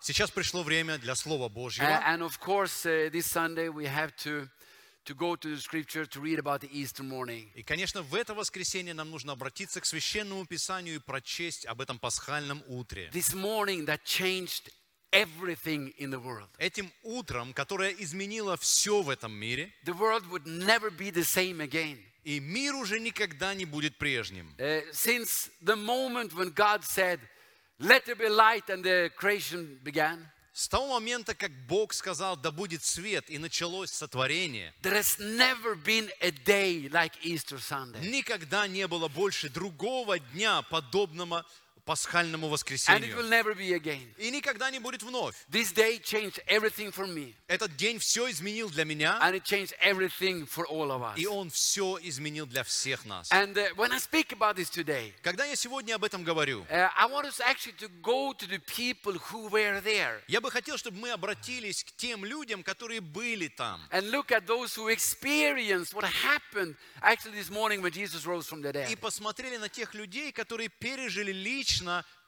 Сейчас пришло время для Слова Божьего. and of course, uh, this Sunday we have to, to go to the scripture to read about the Easter morning. И, конечно, в это воскресенье нам нужно обратиться к Священному Писанию и прочесть об этом пасхальном утре. This morning that changed everything in the world. Этим утром, которое изменило все в этом мире, The world would never be the same again. И мир уже никогда не будет прежним. Uh, since the moment when God said, Let there be light, and the creation began, С того момента, как Бог сказал, да будет свет, и началось сотворение, there has never been a day like Easter Sunday. никогда не было больше другого дня, подобного пасхальному And it will воскресенью. never be again. И никогда не будет вновь. This day changed everything for me, Этот день все изменил для меня, and it changed everything for all of us. и он все изменил для всех нас. And uh, when I speak about this today, Когда я сегодня об этом говорю, uh, I want us actually to go to the people who were there я бы хотел, чтобы мы обратились к тем людям, которые были там. and look at those who experienced what happened actually this morning when Jesus rose from the И dead. посмотрели на тех людей, которые пережили лично,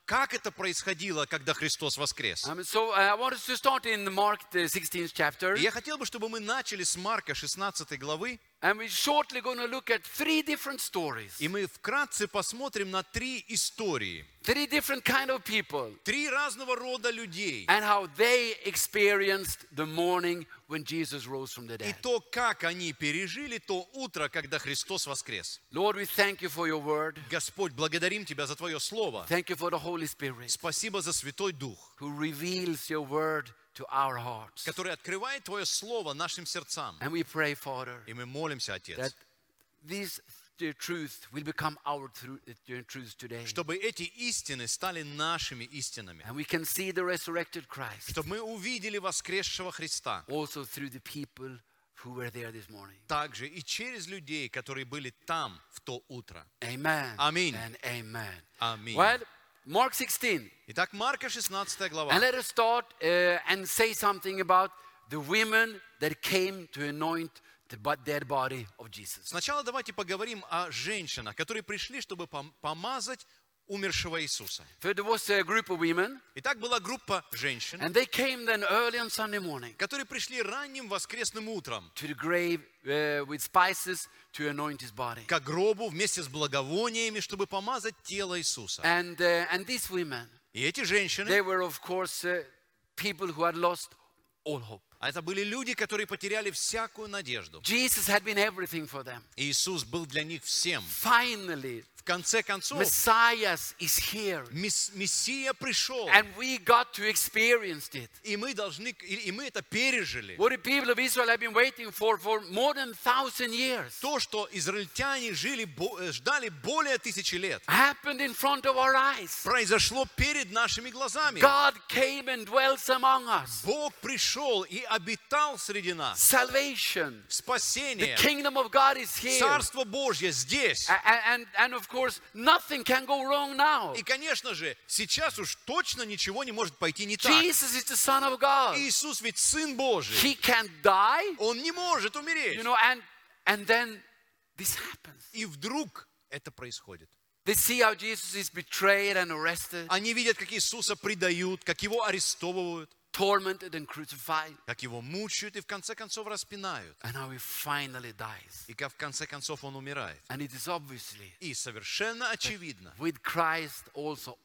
как это происходило, когда Христос воскрес. Um, so uh, I want us to start in Mark, the 16th chapter, И я хотел бы, чтобы мы начали с Марка 16 главы, and we're shortly going to look at three different stories, и мы вкратце посмотрим на три истории. three different kind of people, Три разного рода людей. and how they experienced the morning when Jesus rose from the И dead. то, как они пережили то утро, когда Христос воскрес. Lord, we thank you for your word. Господь, благодарим Тебя за Твое Слово. Thank you for the Holy Spirit Спасибо за Святой Дух, who reveals your word to our hearts. который открывает Твое Слово нашим сердцам. And we pray, Father, И мы молимся, that Отец, this the truth will become our tru- truth today. чтобы эти истины стали нашими истинами. And we can see the resurrected Christ Чтобы мы увидели воскресшего Христа. also through the people who were there this morning. Также и через людей, которые были там в то утро. Amen. Аминь. And amen. Аминь. Well, Mark 16. Итак, Марка 16 глава. And let us start uh, and say something about the women that came to anoint the bo- dead body of Jesus. Сначала давайте поговорим о женщинах, которые пришли, чтобы пом- помазать умершего Иисуса. For there was a group of women, Итак, была группа женщин, and they came then early on Sunday morning которые пришли ранним воскресным утром uh, к гробу вместе с благовониями, чтобы помазать тело Иисуса. Uh, И эти женщины, uh, а это были люди, которые потеряли всякую надежду. Иисус был для них всем. Finally, конце концов, Messiah is here. Месс- Мессия пришел, And we got to experience it. и мы должны, и мы это пережили. What the people of Israel have been waiting for for more than thousand years То, что израильтяне жили, э, ждали более тысячи лет, happened in front of our eyes. произошло перед нашими глазами. God came and dwells among us. Бог пришел и обитал среди нас. Salvation. The Спасение, kingdom of God is here. Царство Божье здесь. A- a- And, and of course, nothing can go wrong now. И, конечно же, сейчас уж точно ничего не может пойти не так. Jesus is the Son of God. Иисус ведь Сын Божий. He can't die, Он не может you умереть. know, and, and then this happens. И вдруг это происходит. They see how Jesus is betrayed and arrested, Они видят, как Иисуса предают, как Его арестовывают, tormented and crucified, как Его мучают и в конце концов распинают. and how he finally dies. И как в конце концов Он умирает. And it is obviously И совершенно очевидно, with Christ also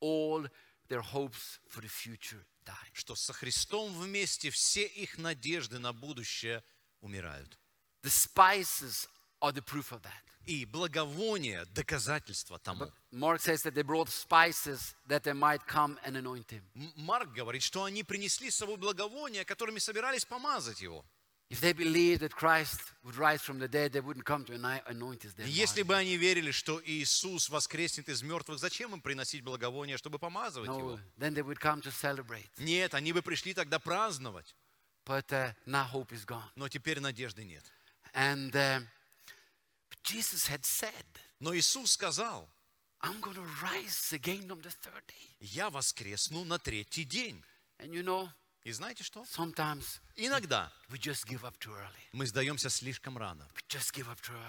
all their hopes for the future die. что со Христом вместе все их надежды на будущее умирают. The spices are the proof of that. И благовоние – доказательство тому. Mark says that they brought spices that they might come and anoint him. Марк говорит, что они принесли с собой благовония, которыми собирались помазать его. If they believed that Christ would rise from the dead, they wouldn't come to anoint his dead И Если body. бы они верили, что Иисус воскреснет из мертвых, зачем им приносить благовоние, чтобы помазывать No, его? then they would come to celebrate. Нет, они бы пришли тогда праздновать. But uh, now hope is gone. Но теперь надежды нет. And uh, Jesus had said, Но Иисус сказал, I'm going to rise again on the third day. я воскресну на третий день. And you know, И знаете что? Sometimes Иногда мы сдаемся слишком рано.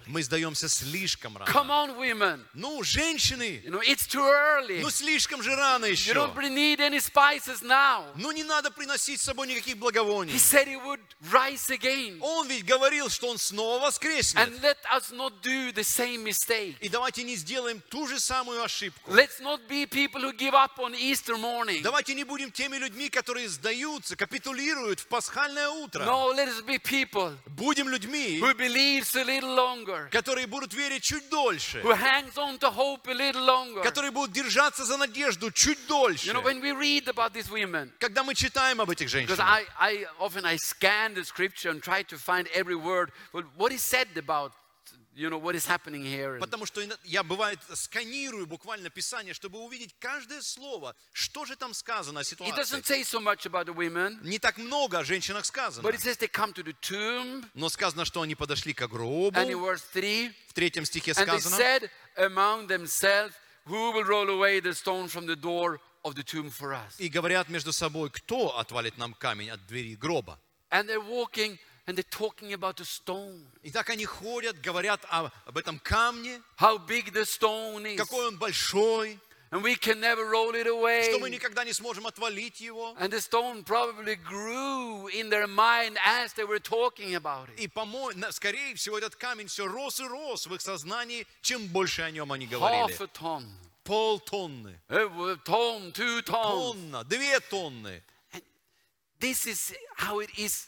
Мы сдаемся слишком Come рано. on, women. Ну, женщины, You know, it's too early. ну слишком же рано You еще. don't need any spices now. Ну не надо приносить с собой никаких He благовоний. said he would rise again. Он ведь говорил, что он снова воскреснет. And let us not do the same mistake. И давайте не сделаем ту же самую ошибку. Let's not be people who give up on Easter morning. Давайте не будем теми людьми, которые сдаются, капитулируют в пасхальное утро. No, let us be people Будем людьми, who believes a little longer, которые будут верить чуть дольше, who hangs on to hope a little longer. которые будут держаться за надежду чуть дольше. You know, when we read about these women, Когда мы читаем об этих because женщинах, I, I often I scan the scripture and try to find every word. Well, what is said about, you know, what is happening here? Потому что я бывает сканирую буквально Писание, чтобы увидеть каждое слово, что же там сказано о It ситуации. doesn't say so much about the women, Не так много о женщинах сказано, but it says they come to the tomb, но сказано, что они подошли к гробу. and in verse 3, В третьем стихе and they сказано, said among themselves, Who will roll away the stone from the door of the tomb for us? и говорят между собой, кто отвалит нам камень от двери гроба. And they're walking and they're talking about the stone, И так они ходят, говорят о- об этом камне, how big the stone is, какой он большой, and we can never roll it что мы away. никогда не сможем отвалить его. And the stone probably grew in their mind as they were talking about it. И, по-моему, скорее всего, этот камень все рос и рос в их сознании, чем больше о нем они Half говорили. a ton, Полтонны, a ton, two tons. тонна, две тонны. This is how it is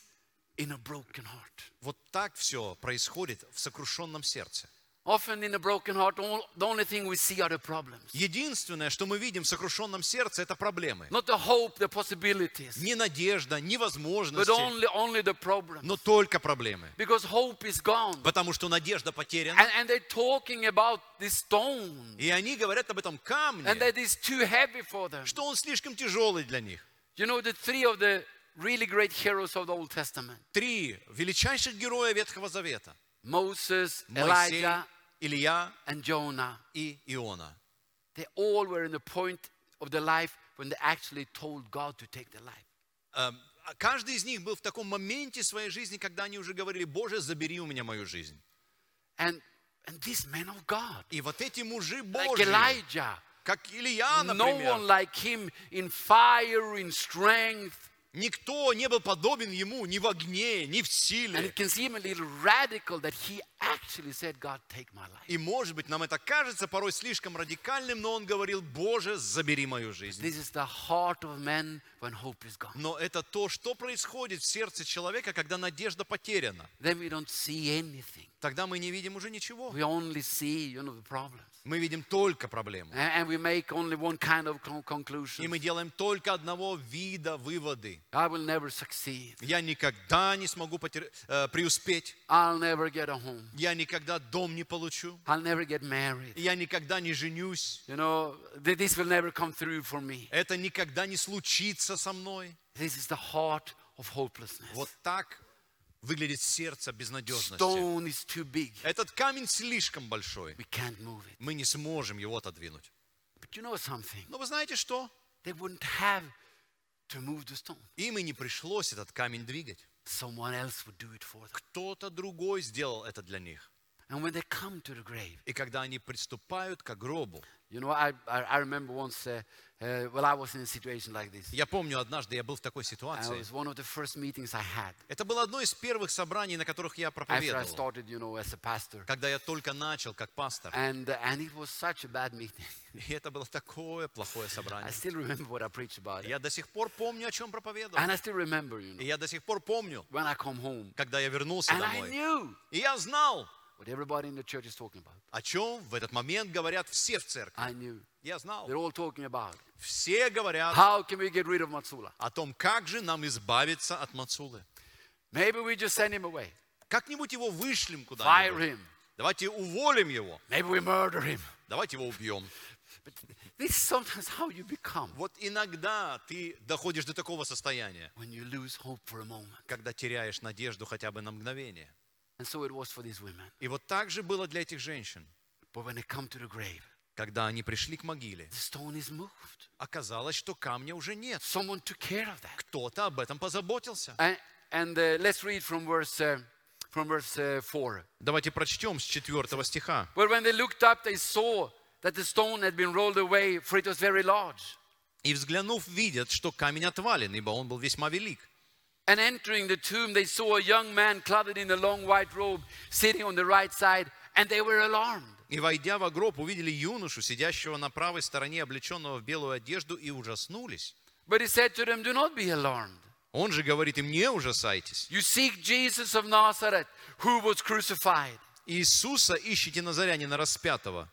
in a broken heart. Вот так все происходит в сокрушенном сердце. Often in a broken heart, all, the only thing we see are the problems. Единственное, что мы видим в сокрушенном сердце, это проблемы. Not the hope, the possibilities, Не надежда, не but возможности, only, only the problems. но только проблемы. Because hope is gone. Потому что надежда потеряна. And, and they're talking about this stone И они говорят об этом and камне, that it's too heavy for them. что он слишком тяжелый для них. You know, the three of the really great heroes of the Old Testament Три величайших героя Ветхого Завета. Moses, Моисей, Elijah, Илья and Jonah и Иона. they all were in the point of their life when they actually told God to take their life. Эм, а Каждый из них был в таком моменте своей жизни, когда они уже говорили, Боже, забери у меня мою жизнь. And, and these men of God, И вот эти мужи like Божьи, Elijah, как Илья, no one например, like him in fire, in strength. никто не был подобен ему ни в огне, ни в силе. И, может быть, нам это кажется порой слишком радикальным, но он говорил, Боже, забери мою жизнь. Но это то, что происходит в сердце человека, когда надежда потеряна. Тогда мы не видим уже ничего. Мы видим только проблемы. And, we make only one kind of con- И conclusion. мы делаем только одного вида выводы. I will never succeed. Я никогда не смогу потер- э, преуспеть. I'll never get a home. Я никогда дом не получу. I'll never get married. Я никогда не женюсь. You know, th- this will never come through for me. Это никогда не случится со мной. This is the heart of hopelessness. Вот так выглядит сердце безнадежности. Этот камень слишком большой. Мы не сможем его отодвинуть. Но вы знаете что? Им и не пришлось этот камень двигать. Кто-то другой сделал это для них. And when they come to the grave, И когда они приступают к гробу, you know, I, I, I remember once, uh, uh, well, I was in a situation like this. я помню, однажды я был в такой And it ситуации. was one of the first meetings I had Это было одно из первых собраний, на которых я after I проповедовал. started, you know, as a pastor. Когда я только начал как пастор. And, uh, and it was such a bad meeting. И это было такое плохое I собрание. still remember what I preached about it. Я до сих пор помню, о чем проповедовал. And I still remember, you И know, я до сих пор помню, when I come home. когда я вернулся And I домой. knew И я знал, what everybody in the church is talking about. о чем в этот момент говорят все в церкви. I knew. Я знал. They're all talking about Все говорят how can we get rid of Matsula? о том, как же нам избавиться от Мацулы. Maybe we just send him away, Как-нибудь его вышлем fire куда-нибудь. him. Давайте уволим его. Maybe we murder him. Давайте его убьем. But this is sometimes how you become Вот иногда ты доходишь до такого состояния, when you lose hope for a moment. когда теряешь надежду хотя бы на мгновение. And so it was for these women. И вот так же было для этих женщин. But when they come to the grave, Когда они пришли к могиле, the stone is moved. оказалось, что камня уже нет. Someone took care of that. Кто-то об этом позаботился. And, uh, let's read from verse, uh, from verse uh, 4. Давайте прочтем с 4 стиха. But when they looked up, they saw that the stone had been rolled away, for it was very large. И взглянув, видят, что камень отвален, ибо он был весьма велик. And entering the tomb, they saw a young man clothed in a long white robe sitting on the right side, and they were alarmed. И, войдя в гроб, увидели юношу, сидящего на правой стороне, облеченного в белую одежду, и ужаснулись. But he said to them, Do not be alarmed. Он же говорит им, не ужасайтесь. You seek Jesus of Nazareth, who was crucified. Иисуса ищите Назарянина распятого.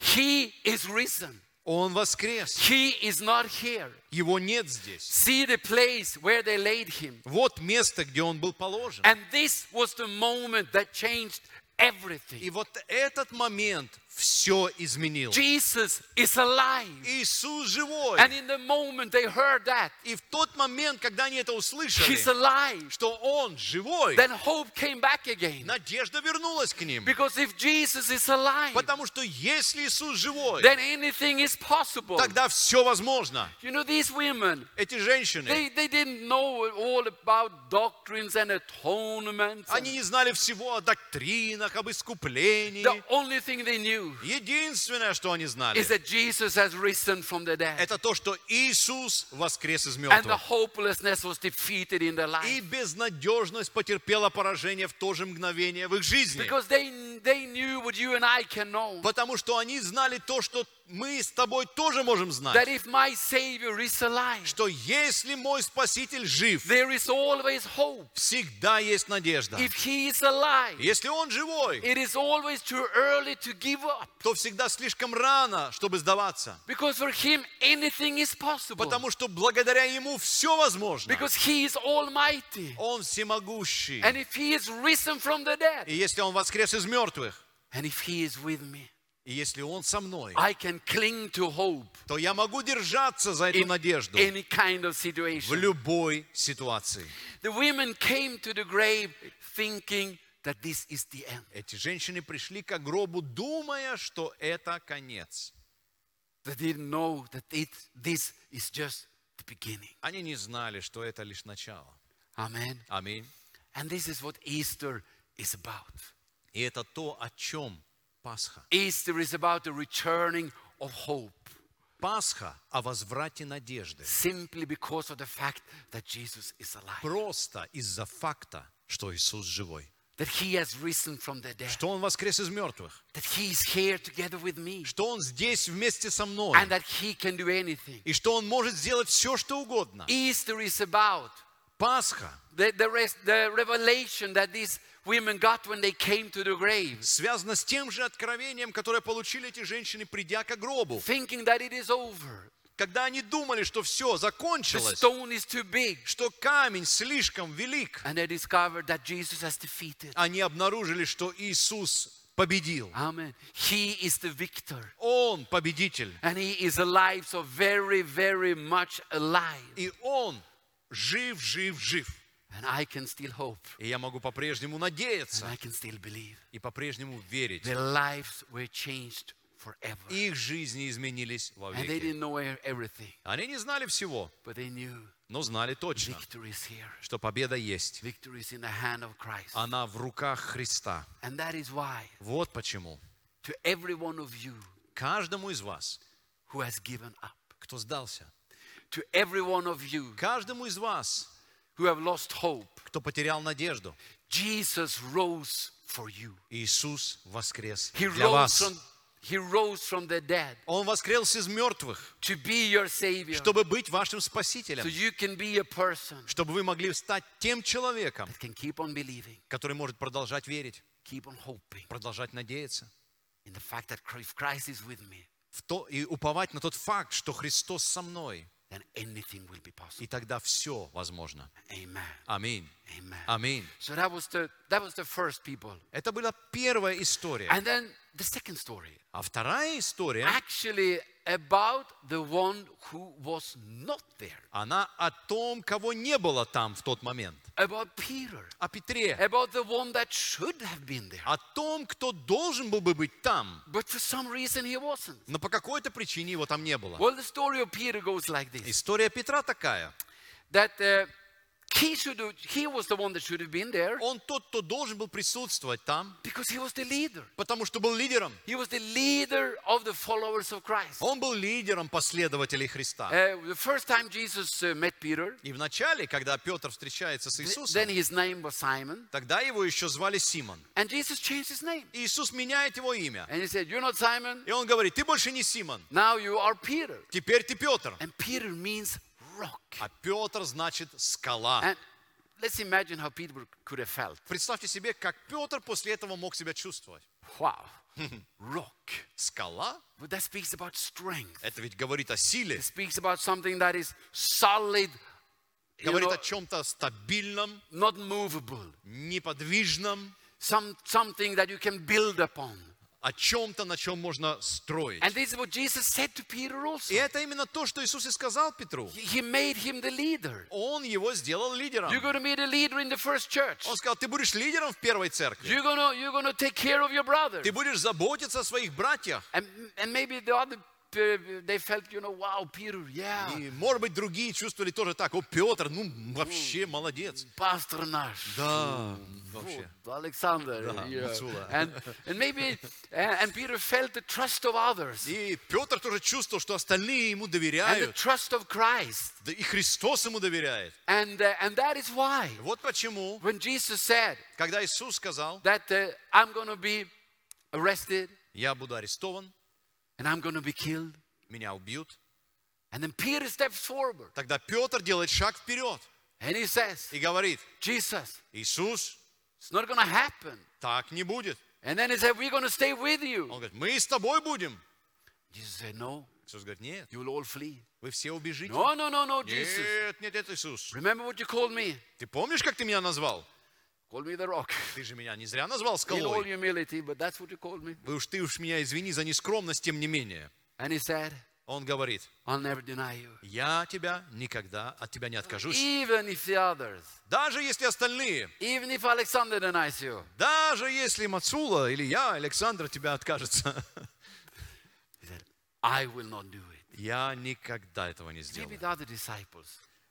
He is risen. Он воскрес. He is not here. Его нет здесь. See the place where they laid him. Вот место, где он был положен. And this was the moment that changed everything. И вот этот момент все изменил. Jesus is alive. Иисус живой. And in the moment they heard that, И в тот момент, когда они это услышали, He's alive, что Он живой, then hope came back again. надежда вернулась к ним. Because if Jesus is alive, Потому что если Иисус живой, then anything is possible. тогда все возможно. You know, these women, Эти женщины, they, they didn't know all about doctrines and atonements. они не знали всего о доктринах, об искуплении. The only thing they knew Единственное, что они знали, is that Jesus has risen from the dead. это то, что Иисус воскрес из And the мертвых. hopelessness was defeated in their И безнадежность потерпела поражение в то же мгновение в их жизни. Because they, they knew what you and I can know. Потому что они знали то, что мы с тобой тоже можем знать. Что если мой Спаситель жив, всегда есть надежда. Если Он живой, то всегда слишком рано, чтобы сдаваться. Потому что благодаря Ему все возможно. Он всемогущий. И если Он воскрес из мертвых, and if He is with me, и если Он со мной, I can cling to hope то я могу держаться за эту надежду any kind of в любой ситуации. The women came to the grave thinking that this is the end. Эти женщины пришли к гробу, думая, что это конец. They didn't know that it, this is just the beginning. Они не знали, что это лишь начало. Аминь. And this is what Easter is about. И это то, о чем Пасха. Easter is about the returning of hope, Пасха о возврате надежды. simply because of the fact that Jesus is alive, Просто из-за факта, что Иисус живой. that He has risen from the dead, Что Он воскрес из мертвых. that He is here together with me, Что Он здесь вместе со мной. and that He can do anything. И что Он может сделать все, что угодно. Easter is about Пасха the, the, rest, the revelation that these women got when they came to the grave, связана с тем же откровением, которое получили эти женщины, придя к гробу. thinking that it is over. Когда они думали, что все The закончилось, stone is too big. что камень слишком велик, And they discovered that Jesus has defeated. они обнаружили, что Иисус победил. Amen. He is the victor. Он победитель. And he is alive, so very, very much alive. И Он жив, жив, жив. And I can still hope. И я могу по-прежнему And надеяться I can still believe. и по-прежнему верить. Their lives were changed forever. Их жизни изменились And they вовеки. didn't know e- everything, Они не знали всего, but they knew но знали точно, что победа есть. Она в руках Христа. And that is why, Вот почему. to every one of you Каждому из вас, кто сдался, каждому из вас, who have lost hope, кто потерял надежду, Jesus rose for you. Иисус воскрес He для вас. from, he rose from the dead Он воскрес из мертвых, to be your Savior. чтобы быть вашим So спасителем, you can be a person чтобы вы могли стать тем человеком, that can keep on believing, который может продолжать верить, keep on hoping продолжать надеяться in the fact that Christ is with me, в то, и уповать на тот факт, что Христос со мной. then anything will be possible. И тогда все возможно. Amen. Аминь. Amen. Аминь. So that was the that was the first people. Это была первая история. And then the second story. А вторая история, Actually, about the one who was not there, Она о том, кого не было там в тот момент. about Peter, О Петре. about the one that should have been there. О том, кто должен был бы быть там. But for some reason he wasn't. Но по какой-то причине его там не было. Well, the story of Peter goes like this История Петра такая. that uh, he, should have, he was the one that should have been there Он тот, кто должен был присутствовать там, because he was the leader. потому что был лидером. He was the leader of the followers of Christ. Он был лидером последователей Христа. Uh, the first time Jesus uh, met Peter, И вначале, когда Петр встречается с th- Иисусом, then his name was Simon, тогда его еще звали Симон. and Jesus changed his name. И Иисус меняет его имя. And he said, You're not Simon, И он говорит, ты больше не Симон, now you are Peter. теперь ты Петр. And Peter means rock. А Петр значит скала. And let's imagine how Peter could have felt. Представьте себе, как Петр после этого мог себя чувствовать. Wow, rock. Скала? But that speaks about strength. Это ведь говорит о силе, It speaks about something that is solid, you говорит know, о чем-то стабильном, not movable, неподвижном, some, something that you can build upon. О чем-то, на чем можно строить. And this is what Jesus said to Peter also. И это именно то, что Иисус и сказал Петру. He made him the leader. Он его сделал лидером. You're going to be the leader in the first church. Он сказал, ты будешь лидером в первой церкви. You're going to, you're going to take care of your brother. Ты будешь заботиться о своих братьях. And, and maybe the other, uh, they felt, you know, wow, Peter, yeah, И, может быть, другие чувствовали тоже так. О, Петр, ну, вообще молодец. pastor наш. Да, вообще. Alexander. Да, yeah. Мацула. And, and maybe, and, Peter felt the trust of others И Петр тоже чувствовал, что остальные ему and the доверяют. trust of Christ. Да и Христос ему доверяет. And, uh, and that is why Вот почему, when Jesus said когда Иисус сказал, that uh, I'm going to be arrested я буду арестован, and I'm going to be killed, меня убьют, and then Peter steps forward тогда Петр делает шаг вперед and he says, и говорит, Jesus, Иисус, it's not going to happen. так не будет. And then he said, We're going to stay with you. Он говорит, мы с тобой будем. Jesus said, No, Иисус говорит, нет, you will all flee. вы все убежите. No, no, no, no, Jesus. Нет, нет, нет, Иисус. Remember what you called me? Ты помнишь, как ты меня назвал? Call me the rock. Ты же меня не зря назвал In all скалой. humility, but that's what you called me. Вы уж ты уж меня извини за нескромность, тем не менее. And he said, Он говорит, I'll never deny you. я тебя никогда от тебя не откажусь. Even if the others, Даже если остальные, even if Alexander denies you. даже если Мацула или я, Александр, тебя откажется, said, I will not do it. я никогда этого не сделаю.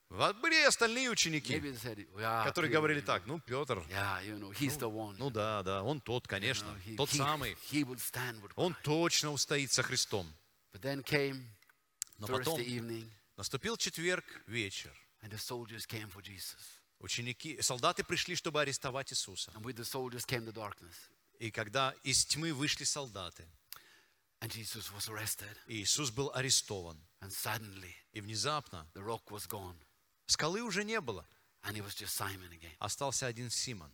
Вот были и остальные ученики, said, yeah, которые Peter, говорили так, ну, Петр, yeah, you know, he's the one. ну да, да, он тот, You конечно, know, he, тот he- самый. he will stand with Он точно устоит со Христом. But then came Но потом evening, наступил четверг вечер. and the soldiers came for Jesus. Ученики, солдаты пришли, чтобы арестовать Иисуса. And with the soldiers came the darkness. И когда из тьмы вышли солдаты, And Jesus was arrested. и Иисус был арестован, And suddenly, и внезапно the rock was gone. Скалы уже не было, And it was just Simon again. остался один Симон.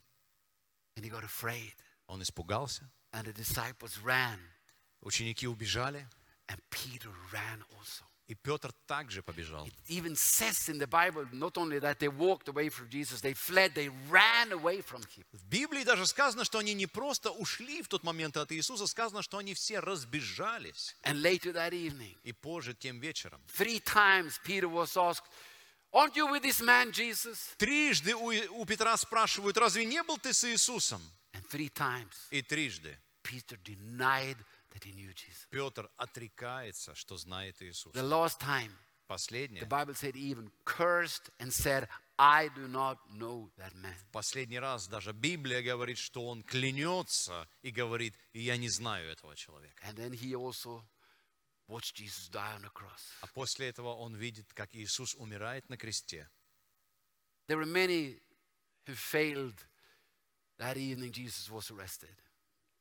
And he got afraid. Он испугался, And the disciples ran. ученики убежали, And Peter ran also. и Петр также побежал. В Библии даже сказано, что они не просто ушли в тот момент от Иисуса, сказано, что они все разбежались. And later that evening, И позже, тем вечером, three times Peter was asked, Aren't you with this man, Jesus? трижды у, у Петра спрашивают, разве не был ты с Иисусом? And three times И трижды Peter denied that he knew Jesus. Петр отрекается, что знает Иисуса. The last time, the Последнее, Bible said he even cursed and said, I do not know that man. последний раз даже Библия говорит, что он клянется и говорит, я не знаю этого человека. And then he also watched Jesus die on the cross. А после этого он видит, как Иисус умирает на кресте. There were many who failed that evening Jesus was arrested.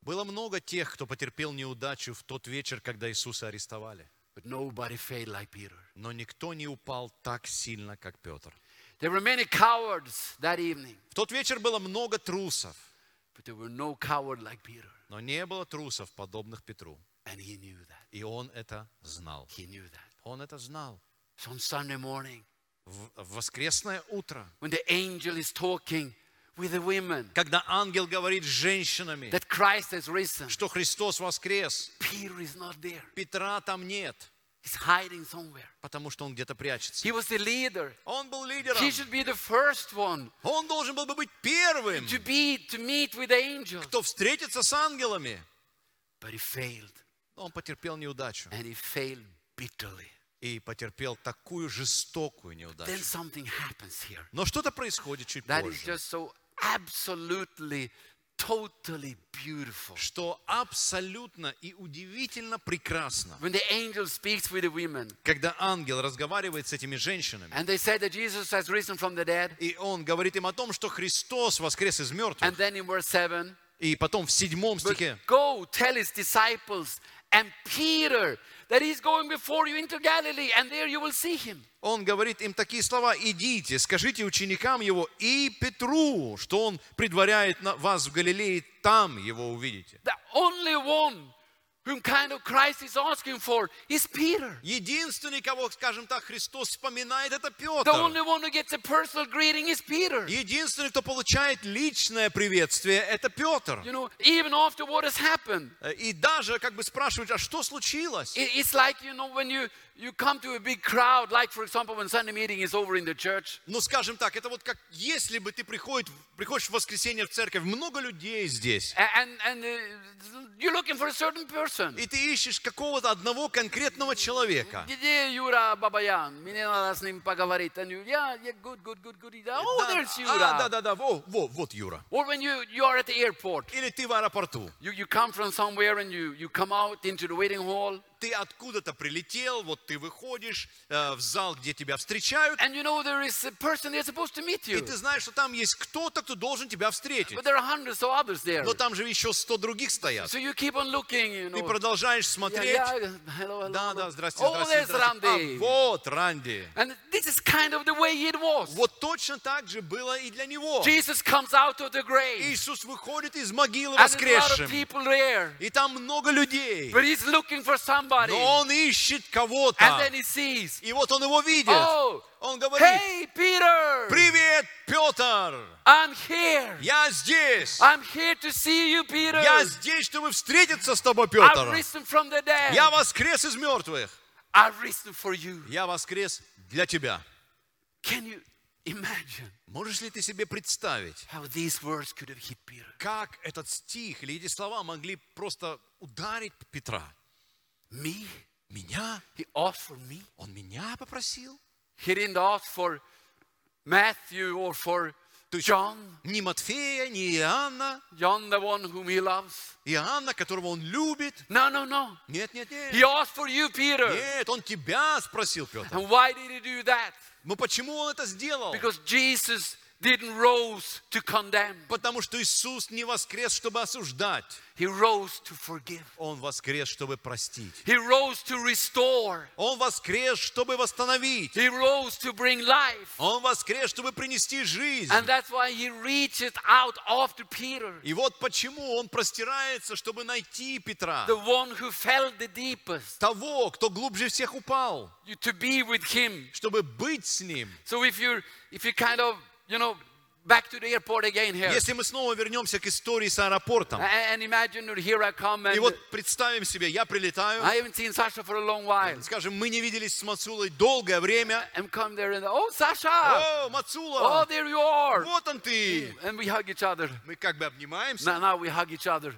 Было много тех, кто потерпел неудачу в тот вечер, когда Иисуса арестовали. But nobody failed like Peter. Но никто не упал так сильно, как Петр. There were many cowards that evening, В тот вечер было много трусов, but there were no coward like Peter. но не было трусов, подобных Петру. And he knew that. И он это знал. Он это знал. So on Sunday morning, В в воскресное утро, when the angel is talking with the women, когда ангел говорит с женщинами, that Christ has risen, что Христос воскрес, Peter is not there. Петра там нет. He's hiding somewhere. потому что он где-то прячется. He was the leader. Он был лидером. He should be the first one Он должен был бы быть первым, to be to meet with the angels. кто встретится с ангелами. But he failed. Но он потерпел неудачу. And he failed bitterly. И потерпел такую жестокую Then неудачу. something happens here. Но что-то происходит чуть That is позже. just so absolutely, totally beautiful. Что абсолютно и удивительно прекрасно. When the angel speaks with the women, Когда ангел разговаривает с этими женщинами, and they say that Jesus has risen from the dead, и он говорит им о том, что Христос воскрес из мертвых. and then in verse 7, И потом в седьмом but стихе go tell his disciples and Peter that he's going before you into Galilee, and there you will see him. он говорит им такие слова, идите, скажите ученикам его и Петру, что он предваряет вас в Галилее, там его увидите. The only one whom kind of Christ is asking for is Peter. Единственный, кого, скажем так, Христос вспоминает, это The Петр. only one who gets a personal greeting is Peter. Единственный, кто получает личное приветствие, это Петр. You know, even after what has happened, И даже как бы спрашивают, а что случилось? it- it's like, you know, when you, you come to a big crowd, like, for example, when Sunday meeting is over in the church, Ну, скажем так, это вот как если бы ты приходит, приходишь в воскресенье в церковь, много людей здесь, a- and, and uh, you're looking for a certain person. и ты ищешь какого-то одного конкретного человека. Где Юра Бабаян? Мне надо с ним поговорить. And you, yeah, yeah, good, good, good, good. Yeah, Oh, Да, there's а, Юра. да, да, да, во, во, вот Юра. Or when you, you are at the airport, Или ты в аэропорту. you, you come from somewhere and you, you come out into the waiting hall, Ты откуда-то прилетел, вот ты выходишь э, в зал, где тебя встречают, and you know there is a person there supposed to meet и you. ты знаешь, что там есть кто-то, кто должен тебя встретить. But there are hundreds of others there. Но там же еще сто других стоят. So you keep on looking, you Ты know. продолжаешь Yeah, смотреть. yeah, hello, hello, Да, да, здрасте, Oh, здрасте, здрасте. Randy. А вот Ранди. And this is kind of the way it was. Вот точно так же было и для него. Jesus comes out of the grave, Иисус выходит из могилы and there's a lot of воскресшим. people there. И там много людей. But he's looking for somebody. Но он ищет And кого-то. then he sees, И вот он его видит. oh, Он говорит, hey, Peter, привет, Петр. I'm here. Я здесь. I'm here to see you, Peter. Я здесь, чтобы встретиться с тобой, I've Петр. risen from the dead. Я воскрес из мертвых. I've risen for you. Я воскрес для тебя. Can you imagine Можешь ли ты себе представить, how these words could have hit Peter? как этот стих или эти слова могли просто ударить Петра? Me? Меня? He asked for me. Он меня попросил? He didn't ask for Matthew or for John. Ни Матфея, ни Иоанна. John, the one whom he loves. Иоанна, которого он любит. No, no, no. Нет, нет, нет. He asked for you, Peter. Нет, он тебя спросил, Петр. And why did he do that? Но почему он это сделал? Because Jesus didn't rose to condemn. Потому что Иисус не воскрес, чтобы осуждать. He rose to forgive. Он воскрес, чтобы простить. He rose to restore. Он воскрес, чтобы восстановить. He rose to bring life. Он воскрес, чтобы принести жизнь. And that's why he reaches out after Peter, И вот почему он простирается, чтобы найти Петра, the one who fell the deepest, того, кто глубже всех упал, to be with him. чтобы быть с ним. So if you're if you kind of, you know, back to the airport again here. Если мы снова вернемся к истории с аэропортом, And imagine here I come и and вот представим себе, я прилетаю, I haven't seen Sasha for a long while. скажем, мы не виделись с Мацулой долгое время. And come there and oh Sasha, О, oh Мацула, there you are. вот он ты. And we hug each other. Мы как бы обнимаемся, Now, now we hug each other,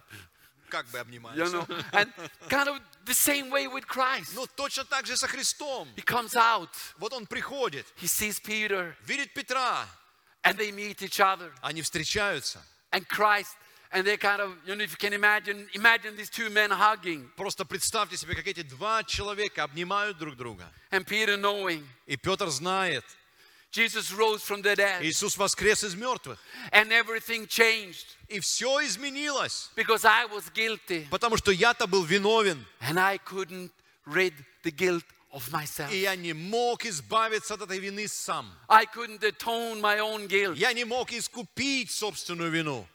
как бы you обнимаемся. know. And kind of the same way with Christ. Но точно так же со Христом. He comes out, Вот он приходит, he sees Peter, видит Петра, and they meet each other. они встречаются. And Christ, and they kind of, you know, if you can imagine, imagine these two men hugging, Просто представьте себе, как эти два человека обнимают друг друга. and Peter knowing И Петр знает, Jesus rose from the dead, Иисус воскрес из мертвых. and everything changed И все изменилось, because I was guilty, потому что я-то был виновен. and I couldn't rid the guilt of myself. И я не мог избавиться от этой вины сам. I couldn't atone my own guilt. Я не мог искупить собственную вину.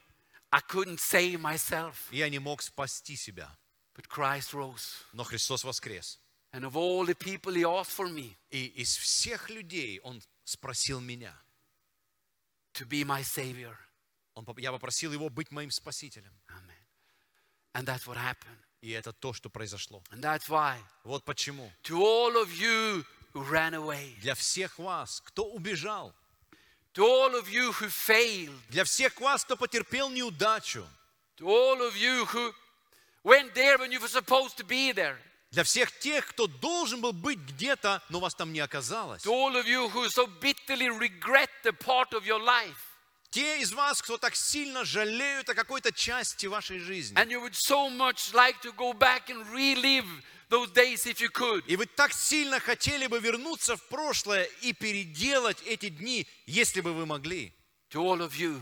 I couldn't save myself. Я не мог спасти себя. But Christ rose. Но Христос воскрес. And of all the people he asked for me И из всех людей Он спросил меня. to be my Savior. Он, поп- я попросил Его быть моим спасителем. Amen. And that's what happened. И это то, что произошло. And that's why, Вот почему. to all of you who ran away, Для всех вас, кто убежал, to all of you who failed, для всех вас, кто потерпел неудачу, to all of you who went there when you were supposed to be there, для всех тех, кто должен был быть где-то, но вас там не оказалось. to all of you who so bitterly regret the part of your life, Те из вас, кто так сильно жалеют о какой-то части вашей жизни. and you would so much like to go back and relive those days if you could. И вы так сильно хотели бы вернуться в прошлое и переделать эти дни, если бы вы могли. To all of you,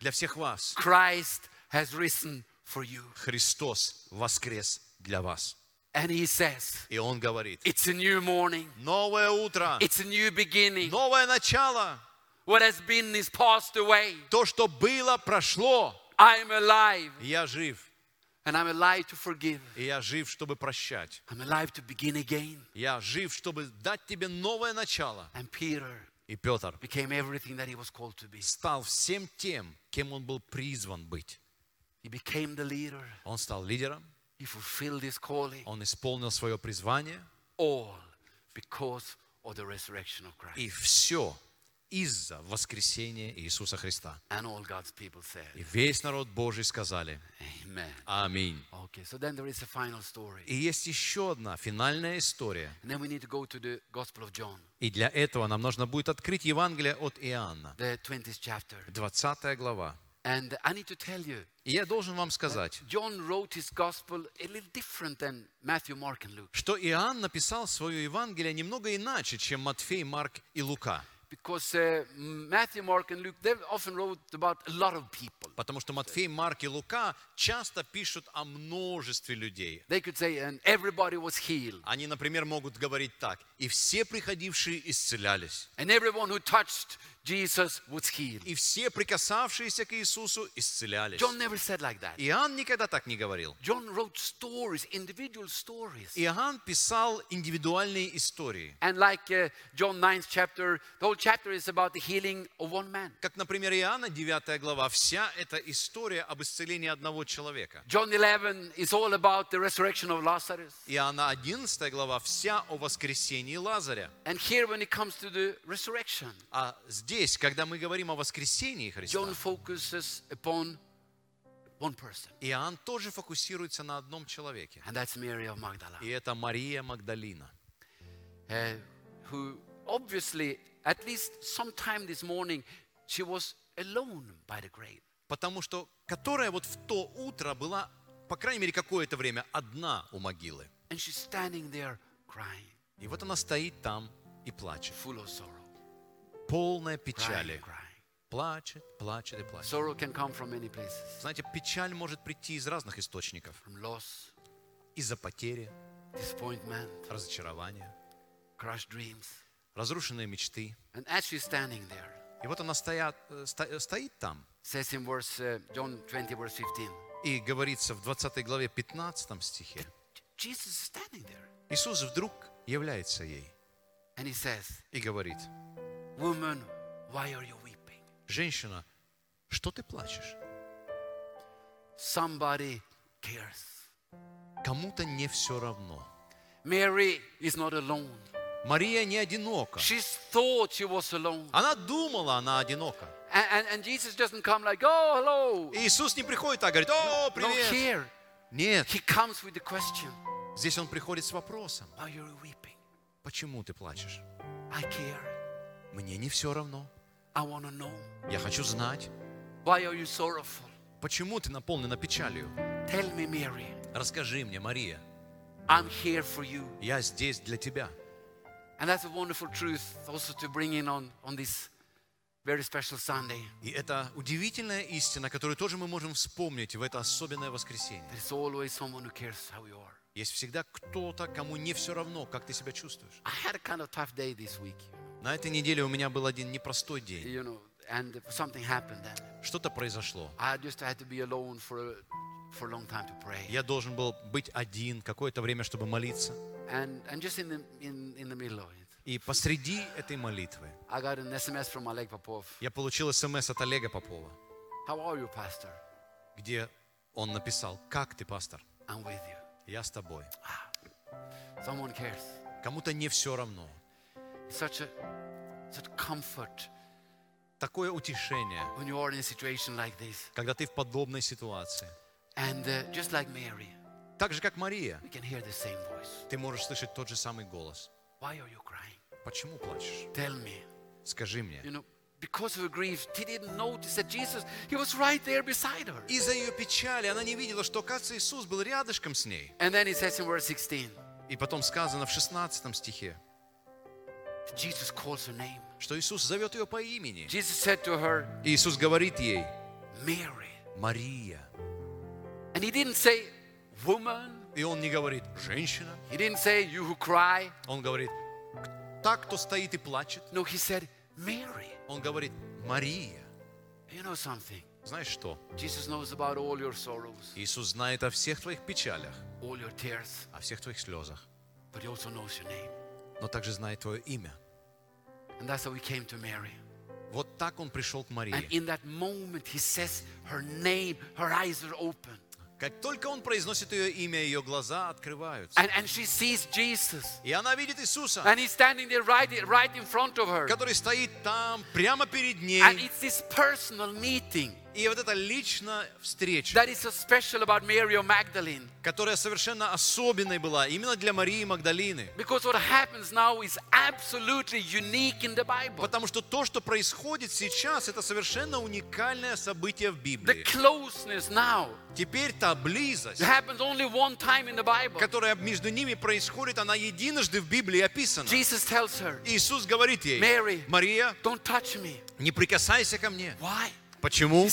Для всех вас Christ has risen for you. Христос воскрес для вас. And he says, И Он говорит, It's a new morning, новое утро, it's a new beginning. новое начало. What has been is passed away. То, что было, прошло. I'm alive, И Я жив. and I'm alive to forgive. И я жив, чтобы прощать. I'm alive to begin again. Я жив, чтобы дать тебе новое начало. And Peter И Петр became everything that he was called to be. стал всем тем, кем он был призван быть. He became the leader. Он стал лидером, He fulfilled his calling, он исполнил свое призвание. all because of the resurrection of Christ. И все из-за воскресения Иисуса Христа. И весь народ Божий сказали. Аминь. Okay, so. И есть еще одна финальная история. And then we need to go to the Gospel of John, И для этого нам нужно будет открыть Евангелие от Иоанна, the 20th chapter. 20 глава. And I need to tell you, И я должен вам сказать, что Иоанн написал свое Евангелие немного иначе, чем Матфей, Марк и Лука. Because uh, Matthew, Mark, and Luke, they often wrote about a lot of people. Потому что Матфей, Марк и Лука часто пишут о множестве людей. They could say, and everybody was healed. Они, например, могут говорить так. И все приходившие исцелялись. And everyone who touched Jesus was healed. И все прикасавшиеся к Иисусу исцелялись. John never said like that. Иоанн никогда так не говорил. John wrote stories, individual stories. Иоанн писал индивидуальные истории. And like uh, John 9th chapter, the whole chapter is about the healing of one man. Как, например, Иоанна, 9 глава, вся эта история об исцелении одного человека. John 11 is all about the resurrection of Lazarus. Иоанна 11 глава, вся о воскресении Лазаря. And here, when it comes to the resurrection, А здесь, когда мы говорим о воскресении Христа, John focuses upon one person, Иоанн тоже фокусируется на одном человеке. and that's Mary of Magdala, И это Мария Магдалина, uh, who obviously, at least sometime this morning, she was alone by the grave. потому что, которая вот в то утро была, по крайней мере, какое-то время одна у могилы. And she's standing there crying, И вот она стоит там и плачет. full of sorrow. Полная печали. Плачет, плачет и плачет. Знаете, печаль может прийти из разных источников. Из-за потери, разочарования, разрушенные мечты. И вот она стоят, э, сто- э, стоит там. says in verse John 20, verse 15, И говорится в 20 главе 15 стихе. Иисус вдруг является ей и говорит, Woman, why are you weeping? женщина, что ты плачешь? Somebody cares. Кому-то не все равно. Mary is not alone. Мария не одинока. She thought she was alone. Она думала, она одинока. And, and, and Jesus doesn't come like, oh, hello. И Иисус не приходит так, говорит, о, No, привет. here. Нет, He comes with the question, здесь он приходит с вопросом. why are you weeping? Почему ты плачешь? I care. Мне не все равно. I know. Я хочу знать, Why are you sorrowful? почему ты наполнена печалью. Tell me, Mary. Расскажи мне, Мария, I'm here for you. я здесь для тебя. And that's a wonderful truth also to bring in on, on this very special Sunday. И это удивительная истина, которую тоже мы можем вспомнить в это особенное воскресенье. There's always someone who cares how you are. Есть всегда кто-то, кому не все равно, как ты себя чувствуешь. I had a kind of tough day this week, На этой неделе у меня был один непростой день. you know, and something happened and Что-то произошло. I just had to be alone for a, for a long time to pray. Я должен был быть один какое-то время, чтобы молиться. And, and just in the, in, in the middle of it, И посреди этой молитвы I got an SMS from Oleg Popov. я получил смс от Олега Попова, How are you, Pastor? где он написал, как ты, пастор? I'm with you. Я с тобой. Someone cares. Кому-то не все равно. Such a such comfort Такое утешение, when you are in a situation like this. когда ты в подобной ситуации. And uh, just like Mary, Так же, как Мария, we can hear the same voice. ты можешь слышать тот же самый голос. Why are you crying? Почему плачешь? Tell me. Скажи мне. You know, because of her grief, she didn't notice that Jesus, he was right there beside her. Из-за ее печали она не видела, что, оказывается, Иисус был рядышком с ней. And then it says in verse 16, И потом сказано в 16 стихе, что Иисус зовет ее по имени. Иисус говорит ей. Мария. И он не говорит, женщина. Он говорит, так, кто стоит и плачет. Он говорит, Мария. Знаешь что? Иисус знает о всех твоих печалях, о всех твоих слезах, но также знает твое имя. And that's how he came to Mary. Вот так он пришел к And Марии. in that moment, he says her name, her eyes are open. Как только он произносит ее имя, ее глаза открываются. And, and she sees Jesus. И она видит Иисуса, And he's standing there right, right in front of her. который стоит там, прямо перед And ней. it's this personal meeting И вот эта личная встреча, that is so special about Mary Magdalene. которая совершенно особенной была именно для Марии Магдалины. Because what happens now is absolutely unique in the Bible. Потому что то, что происходит сейчас, это совершенно уникальное событие в The Библии. closeness now Теперь та близость, happens only one time in the Bible. которая между ними происходит, она единожды в Библии описана. Jesus tells her, Иисус говорит ей, Mary. Мария, Don't touch me. не прикасайся ко мне. Why? Почему?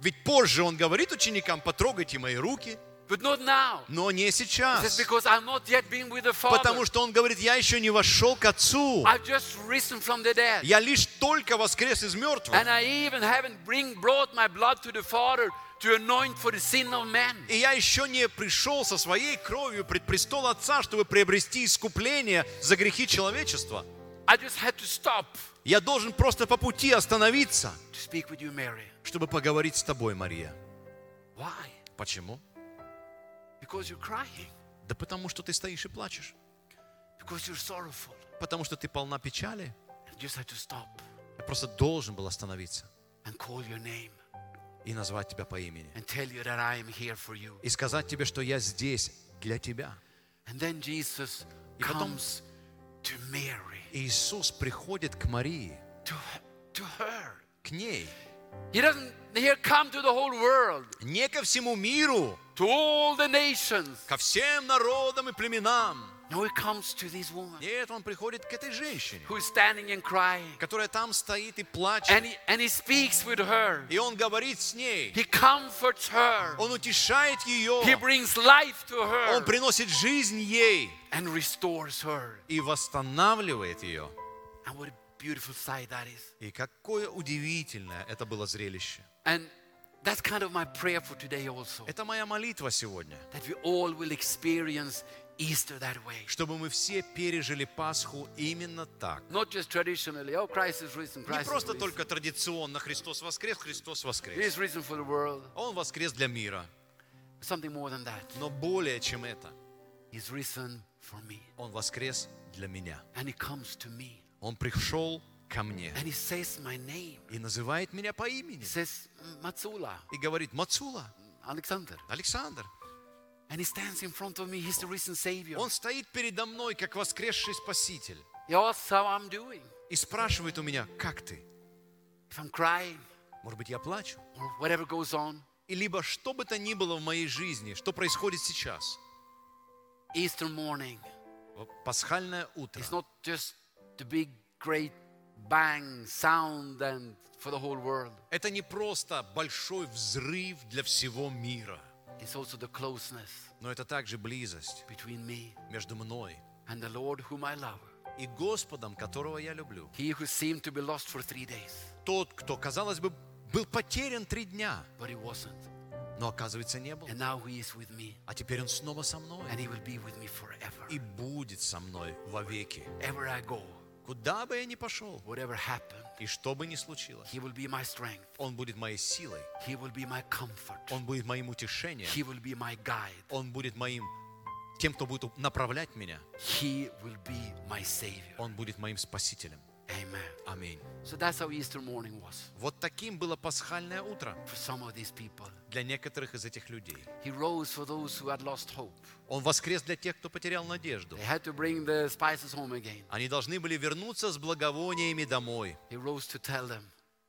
Ведь позже он говорит ученикам, потрогайте мои руки, but not now. но не says, сейчас. because I'm not yet been with the Father. Потому что он говорит, я еще не вошел к Отцу. I've just risen from the dead. Я лишь только воскрес из мертвых. And I even haven't bring, brought my blood to the Father to anoint for the sin of man. И я еще не пришел со своей кровью пред престол Отца, чтобы приобрести искупление за грехи человечества. I just had to stop Я должен просто по пути остановиться, you, чтобы поговорить с тобой, Мария. Why? Почему? Да потому что ты стоишь и плачешь. Потому что ты полна печали. Я просто должен был остановиться и назвать тебя по имени. И сказать тебе, что я здесь для тебя. И потом- Иисус приходит к Марии, к ней. He doesn't here come to the whole world, Не ко всему миру, to all the nations. ко всем народам и племенам. No, he comes to this woman Нет, он приходит к этой женщине, who is standing and crying. которая там стоит и плачет. And he, and he speaks with her. И он говорит с ней. He comforts her. Он утешает ее. He brings life to her Он приносит жизнь ей and restores her. и восстанавливает ее. And what a beautiful sight that is. И какое удивительное это было зрелище. And that's kind of my prayer for today also. Это моя молитва сегодня, That we all will experience Easter that way. чтобы мы все пережили Пасху именно так. Not just traditionally, oh, Christ is risen, Не Christ просто только традиционно Христос воскрес, Христос He воскрес. is risen for the world. Он воскрес для мира. Something more than that. Но более чем это, He's risen for me. Он воскрес для меня. And he comes to me. Он пришел ко мне And he says my name. и называет меня по имени. He says Matsula, И говорит, Мацула, Alexander. Александр. And he stands in front of me. He's the risen Savior. Он стоит передо мной, как воскресший Спаситель. He asks how I'm doing. И спрашивает у меня, как ты? If I'm crying Может быть, я плачу? or whatever goes on. И либо что бы то ни было в моей жизни, что происходит сейчас. Easter morning. Пасхальное утро. It's not just the big, great bang sound and for the whole world. Это не просто большой взрыв для всего мира, It's also the closeness но это также близость between me между мной and the Lord whom I love. и Господом, которого я люблю. He who seemed to be lost for three days, Тот, кто, казалось бы, был потерян три дня, but he wasn't. но оказывается не был. And now he is with me, А теперь Он снова со мной and he will be with me forever. и будет со мной вовеки. Куда бы я ни пошел, whatever happened, и что бы ни случилось, He will be my strength. Он будет моей силой, He will be my comfort. Он будет моим утешением, He will be my guide. Он будет моим тем, кто будет направлять меня, He will be my Savior. Он будет моим спасителем. Аминь. Вот таким было пасхальное утро для некоторых из этих людей. Он воскрес для тех, кто потерял надежду. Они должны были вернуться с благовониями домой.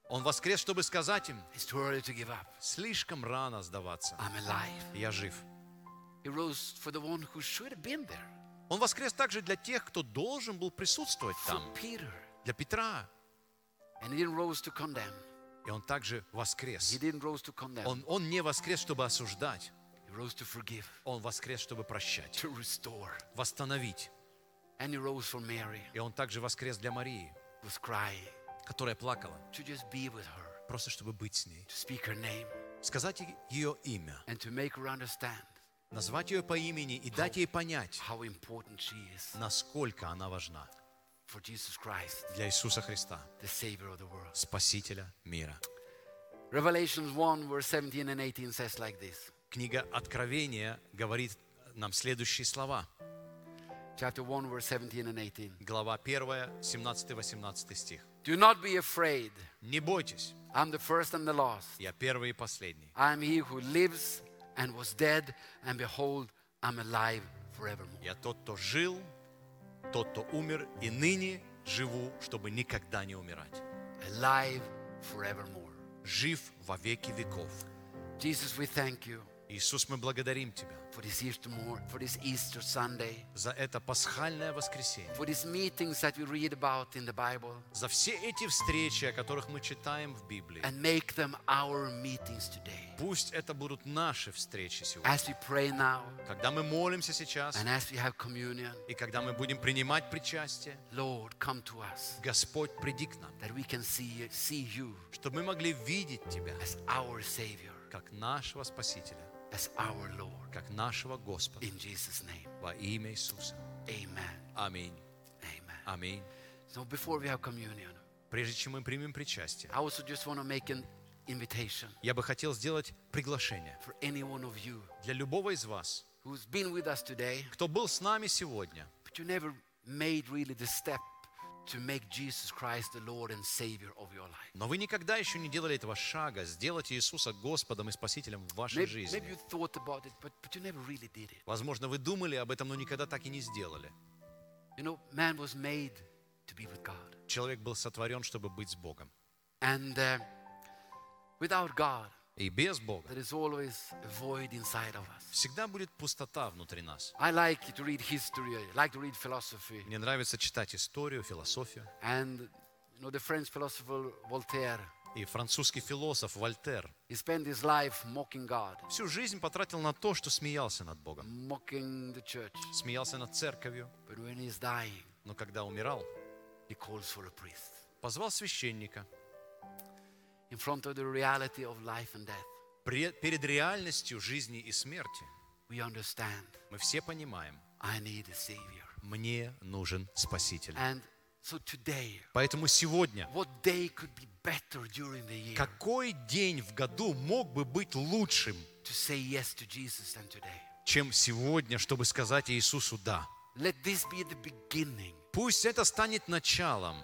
Он воскрес, чтобы сказать им, слишком рано сдаваться. Я жив. Он воскрес также для тех, кто должен был присутствовать For там. Для Петра. And he didn't rose to condemn. И он также воскрес. He didn't rose to condemn. Он, он не воскрес, чтобы осуждать. He rose to forgive, Он воскрес, чтобы прощать, to restore. восстановить. And he rose for Mary, И он также воскрес для Марии, was crying, которая плакала, to just be with her, просто чтобы быть с ней. to speak her name, Сказать ее имя, and to make her understand назвать ее по имени и дать ей понять, насколько она важна для Иисуса Христа, the Savior of the world. Спасителя мира. Revelations 1, verse 17 and 18 says like this. Книга Откровения говорит нам следующие слова. Chapter 1, verse 17 and 18. Глава 1, 17-18 стих. Do not be afraid. Не бойтесь, I'm the first and the last. я первый и последний. I am he who lives and was dead, and behold, I'm alive forevermore. Я тот, кто жил, тот, кто умер, и ныне живу, чтобы никогда не умирать. Alive forevermore. Жив во веки веков. Jesus, we thank you Иисус, мы благодарим Тебя for this Easter morning, for this Easter Sunday, за это пасхальное воскресенье, for these meetings that we read about in the Bible, за все эти встречи, о которых мы читаем в Библии. and make them our meetings today. Пусть это будут наши встречи сегодня. As we pray now, Когда мы молимся сейчас, and as we have communion, и когда мы будем принимать причастие, Lord, come to us Господь, приди к нам, that we can see, see you чтобы мы могли видеть Тебя as our Savior, как нашего Спасителя, as our Lord. как нашего Господа In Jesus' name, во имя Иисуса. amen. Аминь. Amen. Аминь. So before we have communion, Прежде чем мы примем причастие, I also just want to make an invitation я бы хотел сделать приглашение for any one of you для любого из вас, who's been with us today, кто был с нами сегодня, but you never made really the step но вы никогда еще не делали этого шага, сделать Иисуса Господом и Спасителем в вашей жизни. Возможно, вы думали об этом, но никогда так и не сделали. Человек был сотворен, чтобы быть с Богом. And uh, without God, И без Бога всегда будет пустота внутри нас. Like history, like. Мне нравится читать историю, философию. And you know, the French philosopher Voltaire, И французский философ Вольтер всю жизнь потратил на то, что смеялся над Богом. Смеялся над церковью, но когда умирал, позвал священника In front of the reality of life and death, Пре- перед реальностью жизни и смерти. we understand Мы все понимаем, I need a Savior. мне нужен Спаситель. And so today, Поэтому сегодня, what day could be better during the year какой день в году мог бы быть лучшим, to say yes to Jesus than today? чем сегодня, чтобы сказать Иисусу «да». Let this be the beginning Пусть это станет началом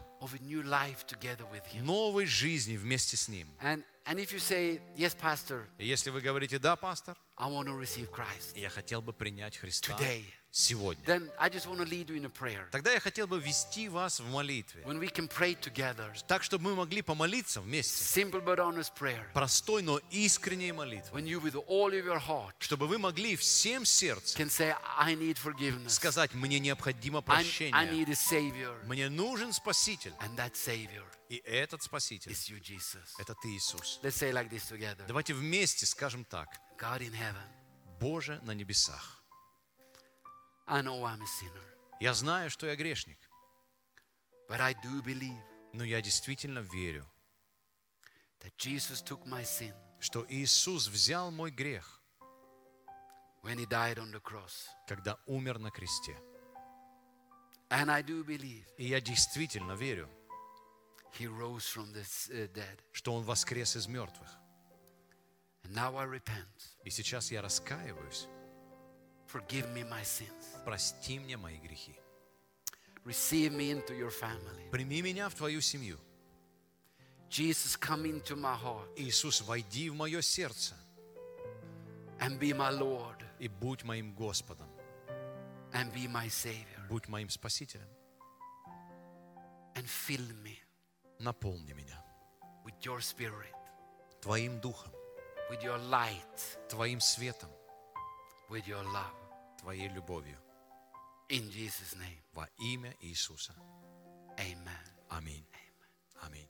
новой жизни вместе с Ним. И если вы говорите «да, пастор», я хотел бы принять Христа сегодня, тогда я хотел бы вести вас в молитве, так, чтобы мы могли помолиться вместе. Простой, но искренней молитвой. Чтобы вы могли всем сердцем сказать, мне необходимо прощение. Мне нужен Спаситель. И этот Спаситель, это Ты, Иисус. Давайте вместе скажем так. Боже на небесах, я знаю, что я грешник, but I do believe но я действительно верю, that Jesus took my sin что Иисус взял мой грех, when He died on the cross. когда умер на кресте. And I do believe И я действительно верю, he rose from the s- dead. что Он воскрес из мертвых. And now I repent. И сейчас я раскаиваюсь. Forgive me my sins. Прости мне мои грехи. Receive me into your family. Прими меня в твою семью. Jesus, come into my heart Иисус, войди в мое сердце and be my Lord и будь моим Господом, and be my Savior будь моим Спасителем. and fill me Наполни меня with your Spirit, Твоим Духом, with your light, Твоим светом, with your love. Твоей любовью. In Jesus' name, Во имя Иисуса. amen. Аминь. Аминь.